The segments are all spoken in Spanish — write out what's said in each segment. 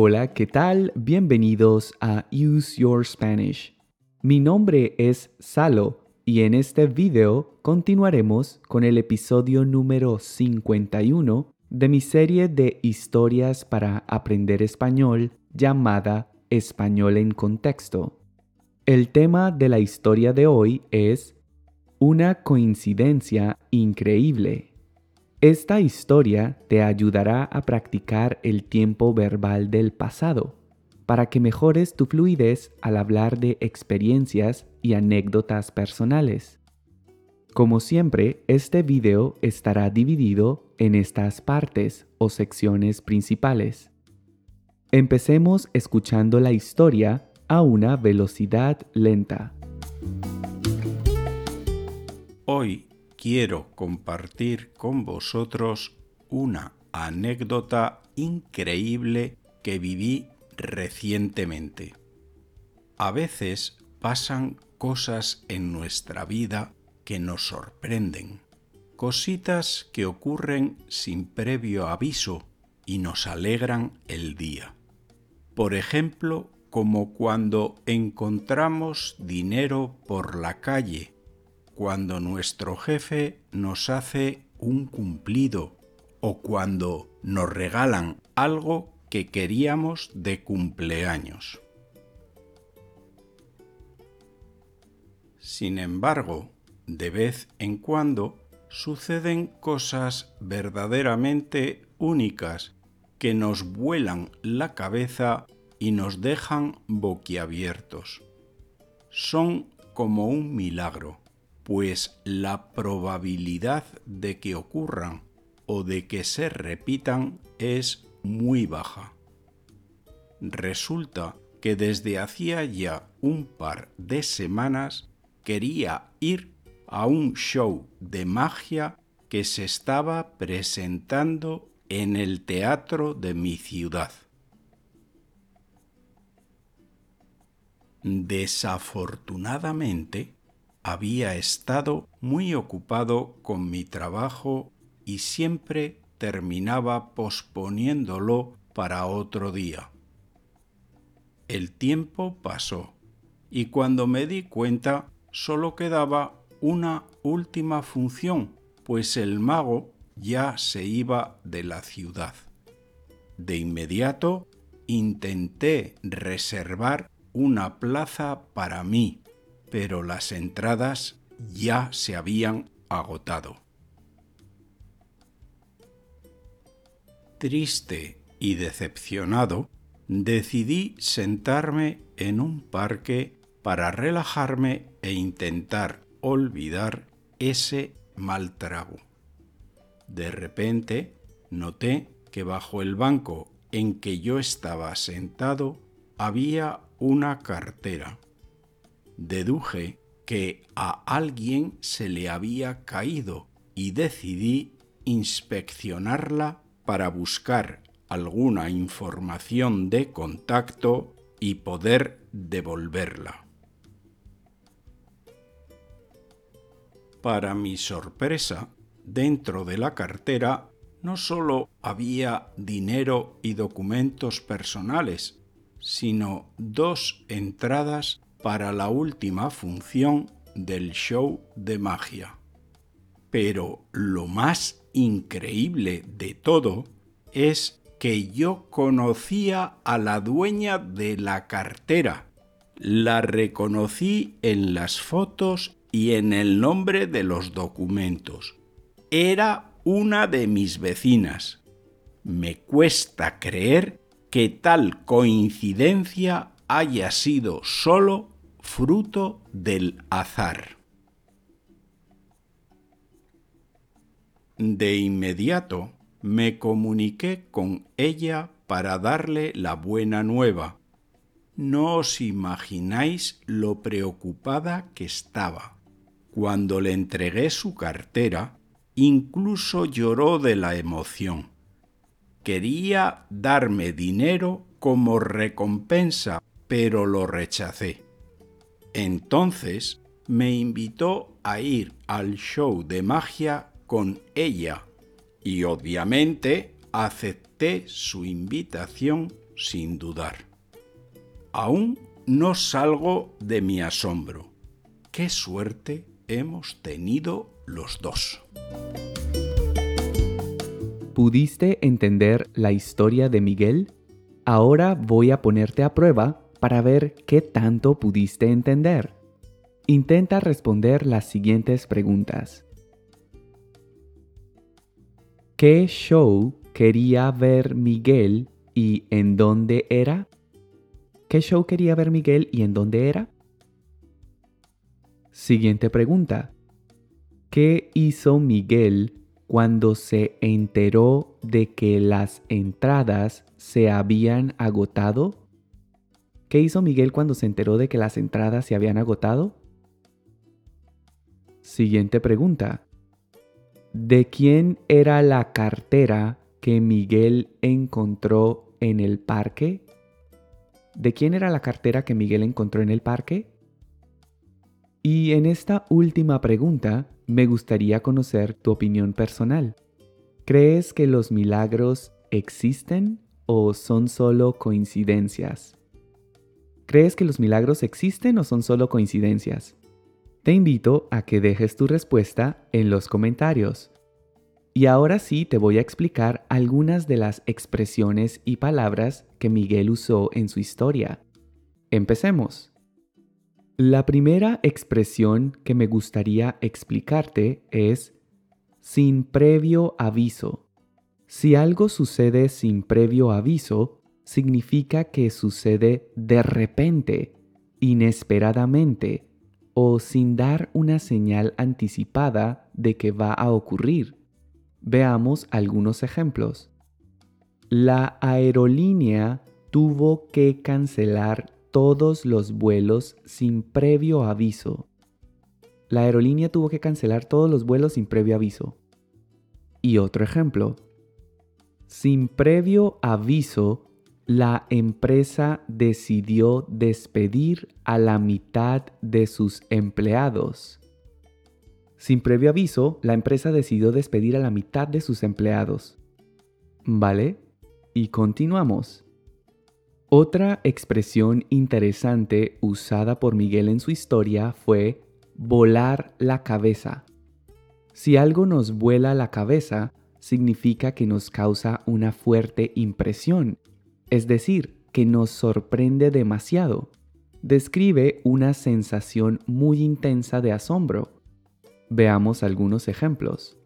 Hola, ¿qué tal? Bienvenidos a Use Your Spanish. Mi nombre es Salo y en este video continuaremos con el episodio número 51 de mi serie de historias para aprender español llamada Español en Contexto. El tema de la historia de hoy es Una coincidencia increíble. Esta historia te ayudará a practicar el tiempo verbal del pasado para que mejores tu fluidez al hablar de experiencias y anécdotas personales. Como siempre, este video estará dividido en estas partes o secciones principales. Empecemos escuchando la historia a una velocidad lenta. Hoy quiero compartir con vosotros una anécdota increíble que viví recientemente. A veces pasan cosas en nuestra vida que nos sorprenden, cositas que ocurren sin previo aviso y nos alegran el día. Por ejemplo, como cuando encontramos dinero por la calle cuando nuestro jefe nos hace un cumplido o cuando nos regalan algo que queríamos de cumpleaños. Sin embargo, de vez en cuando suceden cosas verdaderamente únicas que nos vuelan la cabeza y nos dejan boquiabiertos. Son como un milagro pues la probabilidad de que ocurran o de que se repitan es muy baja. Resulta que desde hacía ya un par de semanas quería ir a un show de magia que se estaba presentando en el teatro de mi ciudad. Desafortunadamente, había estado muy ocupado con mi trabajo y siempre terminaba posponiéndolo para otro día. El tiempo pasó y cuando me di cuenta solo quedaba una última función, pues el mago ya se iba de la ciudad. De inmediato intenté reservar una plaza para mí pero las entradas ya se habían agotado. Triste y decepcionado, decidí sentarme en un parque para relajarme e intentar olvidar ese mal trago. De repente noté que bajo el banco en que yo estaba sentado había una cartera deduje que a alguien se le había caído y decidí inspeccionarla para buscar alguna información de contacto y poder devolverla. Para mi sorpresa, dentro de la cartera no solo había dinero y documentos personales, sino dos entradas para la última función del show de magia. Pero lo más increíble de todo es que yo conocía a la dueña de la cartera. La reconocí en las fotos y en el nombre de los documentos. Era una de mis vecinas. Me cuesta creer que tal coincidencia haya sido solo fruto del azar. De inmediato me comuniqué con ella para darle la buena nueva. No os imagináis lo preocupada que estaba. Cuando le entregué su cartera, incluso lloró de la emoción. Quería darme dinero como recompensa pero lo rechacé. Entonces me invitó a ir al show de magia con ella y obviamente acepté su invitación sin dudar. Aún no salgo de mi asombro. Qué suerte hemos tenido los dos. ¿Pudiste entender la historia de Miguel? Ahora voy a ponerte a prueba para ver qué tanto pudiste entender. Intenta responder las siguientes preguntas. ¿Qué show quería ver Miguel y en dónde era? ¿Qué show quería ver Miguel y en dónde era? Siguiente pregunta. ¿Qué hizo Miguel cuando se enteró de que las entradas se habían agotado? ¿Qué hizo Miguel cuando se enteró de que las entradas se habían agotado? Siguiente pregunta. ¿De quién era la cartera que Miguel encontró en el parque? ¿De quién era la cartera que Miguel encontró en el parque? Y en esta última pregunta me gustaría conocer tu opinión personal. ¿Crees que los milagros existen o son solo coincidencias? ¿Crees que los milagros existen o son solo coincidencias? Te invito a que dejes tu respuesta en los comentarios. Y ahora sí te voy a explicar algunas de las expresiones y palabras que Miguel usó en su historia. Empecemos. La primera expresión que me gustaría explicarte es sin previo aviso. Si algo sucede sin previo aviso, significa que sucede de repente, inesperadamente o sin dar una señal anticipada de que va a ocurrir. Veamos algunos ejemplos. La aerolínea tuvo que cancelar todos los vuelos sin previo aviso. La aerolínea tuvo que cancelar todos los vuelos sin previo aviso. Y otro ejemplo. Sin previo aviso, la empresa decidió despedir a la mitad de sus empleados. Sin previo aviso, la empresa decidió despedir a la mitad de sus empleados. ¿Vale? Y continuamos. Otra expresión interesante usada por Miguel en su historia fue volar la cabeza. Si algo nos vuela la cabeza, significa que nos causa una fuerte impresión, es decir, que nos sorprende demasiado. Describe una sensación muy intensa de asombro. Veamos algunos ejemplos.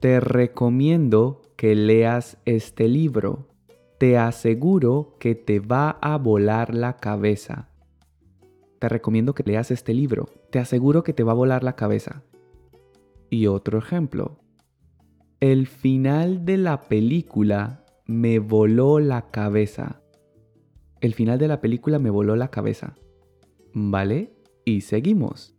Te recomiendo que leas este libro te aseguro que te va a volar la cabeza. Te recomiendo que leas este libro. Te aseguro que te va a volar la cabeza. Y otro ejemplo. El final de la película me voló la cabeza. El final de la película me voló la cabeza. ¿Vale? Y seguimos.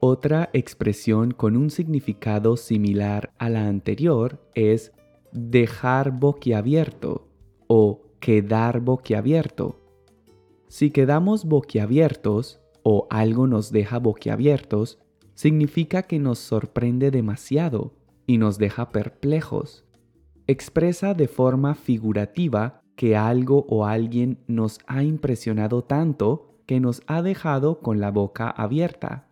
Otra expresión con un significado similar a la anterior es dejar boquiabierto o quedar boquiabierto. Si quedamos boquiabiertos o algo nos deja boquiabiertos, significa que nos sorprende demasiado y nos deja perplejos. Expresa de forma figurativa que algo o alguien nos ha impresionado tanto que nos ha dejado con la boca abierta.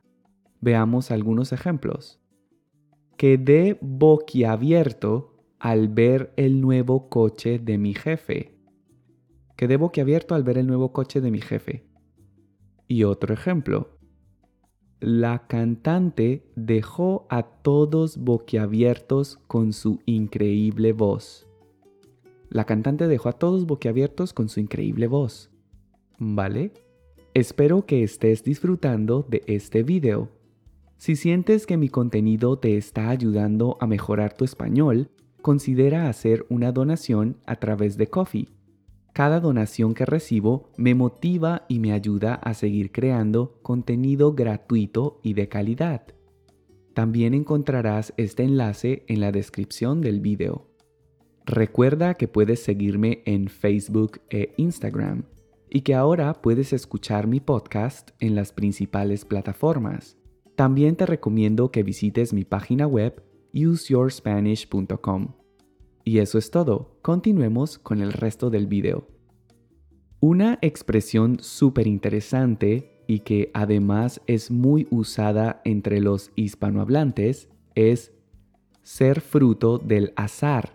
Veamos algunos ejemplos. Quedé boquiabierto al ver el nuevo coche de mi jefe. Quedé boquiabierto al ver el nuevo coche de mi jefe. Y otro ejemplo. La cantante dejó a todos boquiabiertos con su increíble voz. La cantante dejó a todos boquiabiertos con su increíble voz. ¿Vale? Espero que estés disfrutando de este video. Si sientes que mi contenido te está ayudando a mejorar tu español, considera hacer una donación a través de Coffee. Cada donación que recibo me motiva y me ayuda a seguir creando contenido gratuito y de calidad. También encontrarás este enlace en la descripción del video. Recuerda que puedes seguirme en Facebook e Instagram y que ahora puedes escuchar mi podcast en las principales plataformas. También te recomiendo que visites mi página web useyourspanish.com. Y eso es todo. Continuemos con el resto del video. Una expresión súper interesante y que además es muy usada entre los hispanohablantes es ser fruto del azar.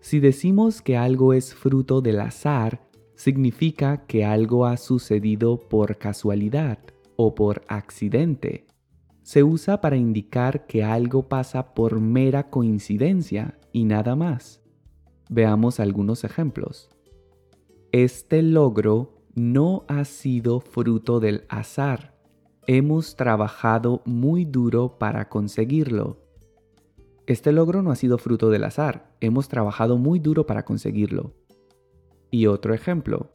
Si decimos que algo es fruto del azar, significa que algo ha sucedido por casualidad o por accidente. Se usa para indicar que algo pasa por mera coincidencia y nada más. Veamos algunos ejemplos. Este logro no ha sido fruto del azar. Hemos trabajado muy duro para conseguirlo. Este logro no ha sido fruto del azar. Hemos trabajado muy duro para conseguirlo. Y otro ejemplo.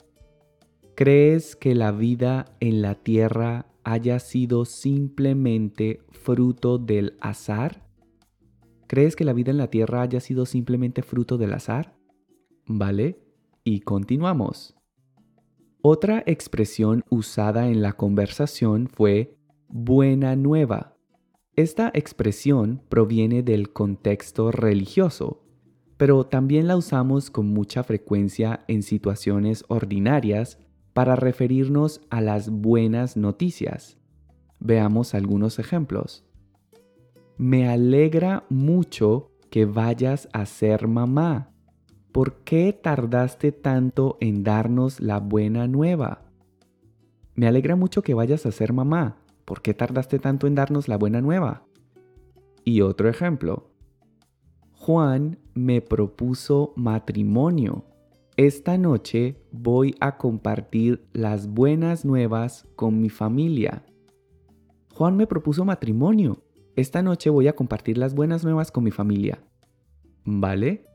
¿Crees que la vida en la Tierra haya sido simplemente fruto del azar? ¿Crees que la vida en la Tierra haya sido simplemente fruto del azar? ¿Vale? Y continuamos. Otra expresión usada en la conversación fue buena nueva. Esta expresión proviene del contexto religioso, pero también la usamos con mucha frecuencia en situaciones ordinarias para referirnos a las buenas noticias. Veamos algunos ejemplos. Me alegra mucho que vayas a ser mamá. ¿Por qué tardaste tanto en darnos la buena nueva? Me alegra mucho que vayas a ser mamá. ¿Por qué tardaste tanto en darnos la buena nueva? Y otro ejemplo. Juan me propuso matrimonio. Esta noche voy a compartir las buenas nuevas con mi familia. Juan me propuso matrimonio. Esta noche voy a compartir las buenas nuevas con mi familia. ¿Vale?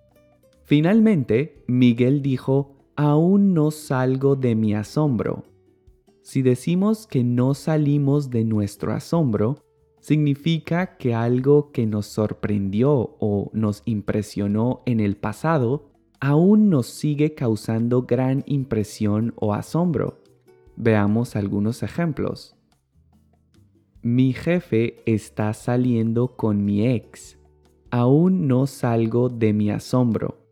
Finalmente, Miguel dijo, aún no salgo de mi asombro. Si decimos que no salimos de nuestro asombro, significa que algo que nos sorprendió o nos impresionó en el pasado aún nos sigue causando gran impresión o asombro. Veamos algunos ejemplos. Mi jefe está saliendo con mi ex. Aún no salgo de mi asombro.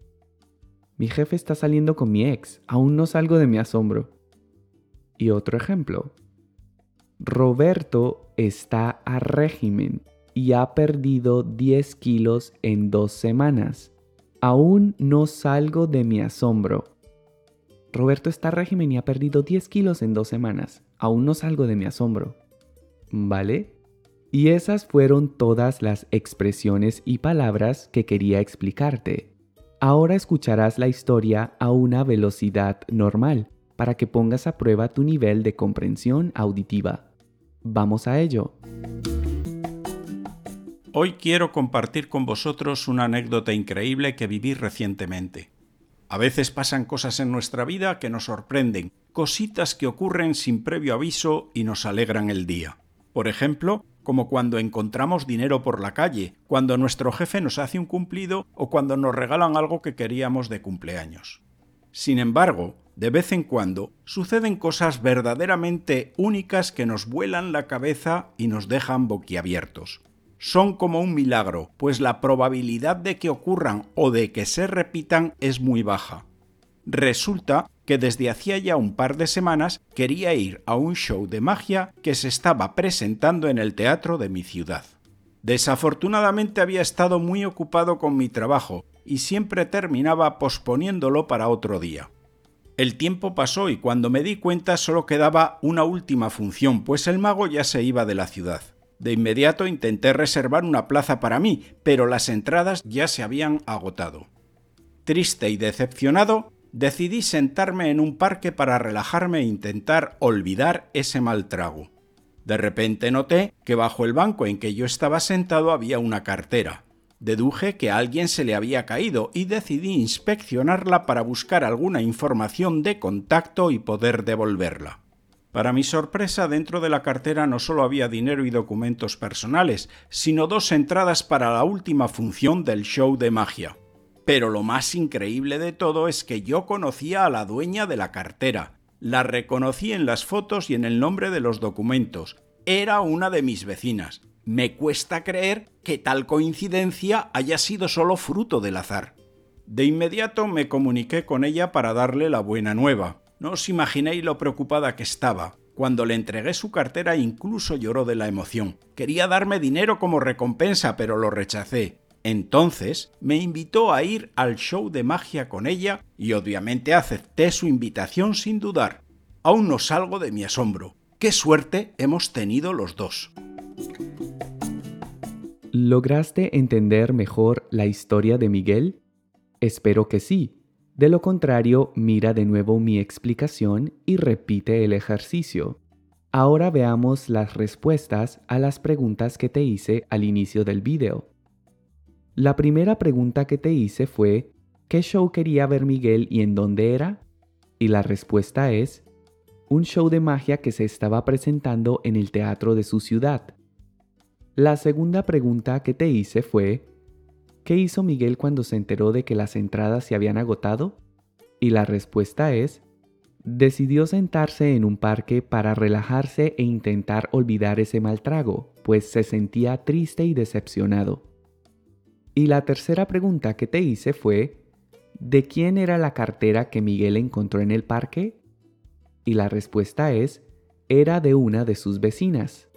Mi jefe está saliendo con mi ex. Aún no salgo de mi asombro. Y otro ejemplo. Roberto está a régimen y ha perdido 10 kilos en dos semanas. Aún no salgo de mi asombro. Roberto está a régimen y ha perdido 10 kilos en dos semanas. Aún no salgo de mi asombro. ¿Vale? Y esas fueron todas las expresiones y palabras que quería explicarte. Ahora escucharás la historia a una velocidad normal para que pongas a prueba tu nivel de comprensión auditiva. Vamos a ello. Hoy quiero compartir con vosotros una anécdota increíble que viví recientemente. A veces pasan cosas en nuestra vida que nos sorprenden, cositas que ocurren sin previo aviso y nos alegran el día. Por ejemplo, como cuando encontramos dinero por la calle, cuando nuestro jefe nos hace un cumplido o cuando nos regalan algo que queríamos de cumpleaños. Sin embargo, de vez en cuando suceden cosas verdaderamente únicas que nos vuelan la cabeza y nos dejan boquiabiertos. Son como un milagro, pues la probabilidad de que ocurran o de que se repitan es muy baja. Resulta que desde hacía ya un par de semanas quería ir a un show de magia que se estaba presentando en el teatro de mi ciudad. Desafortunadamente había estado muy ocupado con mi trabajo y siempre terminaba posponiéndolo para otro día. El tiempo pasó y cuando me di cuenta solo quedaba una última función, pues el mago ya se iba de la ciudad. De inmediato intenté reservar una plaza para mí, pero las entradas ya se habían agotado. Triste y decepcionado, decidí sentarme en un parque para relajarme e intentar olvidar ese mal trago. De repente noté que bajo el banco en que yo estaba sentado había una cartera. Deduje que a alguien se le había caído y decidí inspeccionarla para buscar alguna información de contacto y poder devolverla. Para mi sorpresa, dentro de la cartera no solo había dinero y documentos personales, sino dos entradas para la última función del show de magia. Pero lo más increíble de todo es que yo conocía a la dueña de la cartera. La reconocí en las fotos y en el nombre de los documentos. Era una de mis vecinas. Me cuesta creer que tal coincidencia haya sido solo fruto del azar. De inmediato me comuniqué con ella para darle la buena nueva. No os imaginéis lo preocupada que estaba. Cuando le entregué su cartera incluso lloró de la emoción. Quería darme dinero como recompensa, pero lo rechacé. Entonces me invitó a ir al show de magia con ella y obviamente acepté su invitación sin dudar. Aún no salgo de mi asombro. ¡Qué suerte hemos tenido los dos! ¿Lograste entender mejor la historia de Miguel? Espero que sí. De lo contrario, mira de nuevo mi explicación y repite el ejercicio. Ahora veamos las respuestas a las preguntas que te hice al inicio del video. La primera pregunta que te hice fue, ¿qué show quería ver Miguel y en dónde era? Y la respuesta es, un show de magia que se estaba presentando en el teatro de su ciudad. La segunda pregunta que te hice fue, ¿qué hizo Miguel cuando se enteró de que las entradas se habían agotado? Y la respuesta es, decidió sentarse en un parque para relajarse e intentar olvidar ese mal trago, pues se sentía triste y decepcionado. Y la tercera pregunta que te hice fue, ¿de quién era la cartera que Miguel encontró en el parque? Y la respuesta es, era de una de sus vecinas.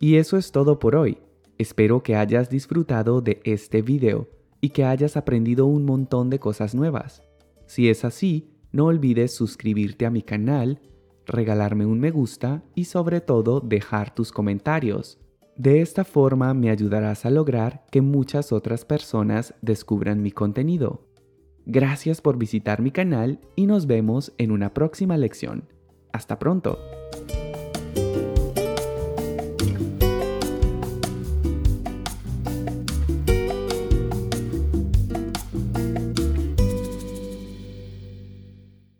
Y eso es todo por hoy. Espero que hayas disfrutado de este video y que hayas aprendido un montón de cosas nuevas. Si es así, no olvides suscribirte a mi canal, regalarme un me gusta y sobre todo dejar tus comentarios. De esta forma me ayudarás a lograr que muchas otras personas descubran mi contenido. Gracias por visitar mi canal y nos vemos en una próxima lección. Hasta pronto.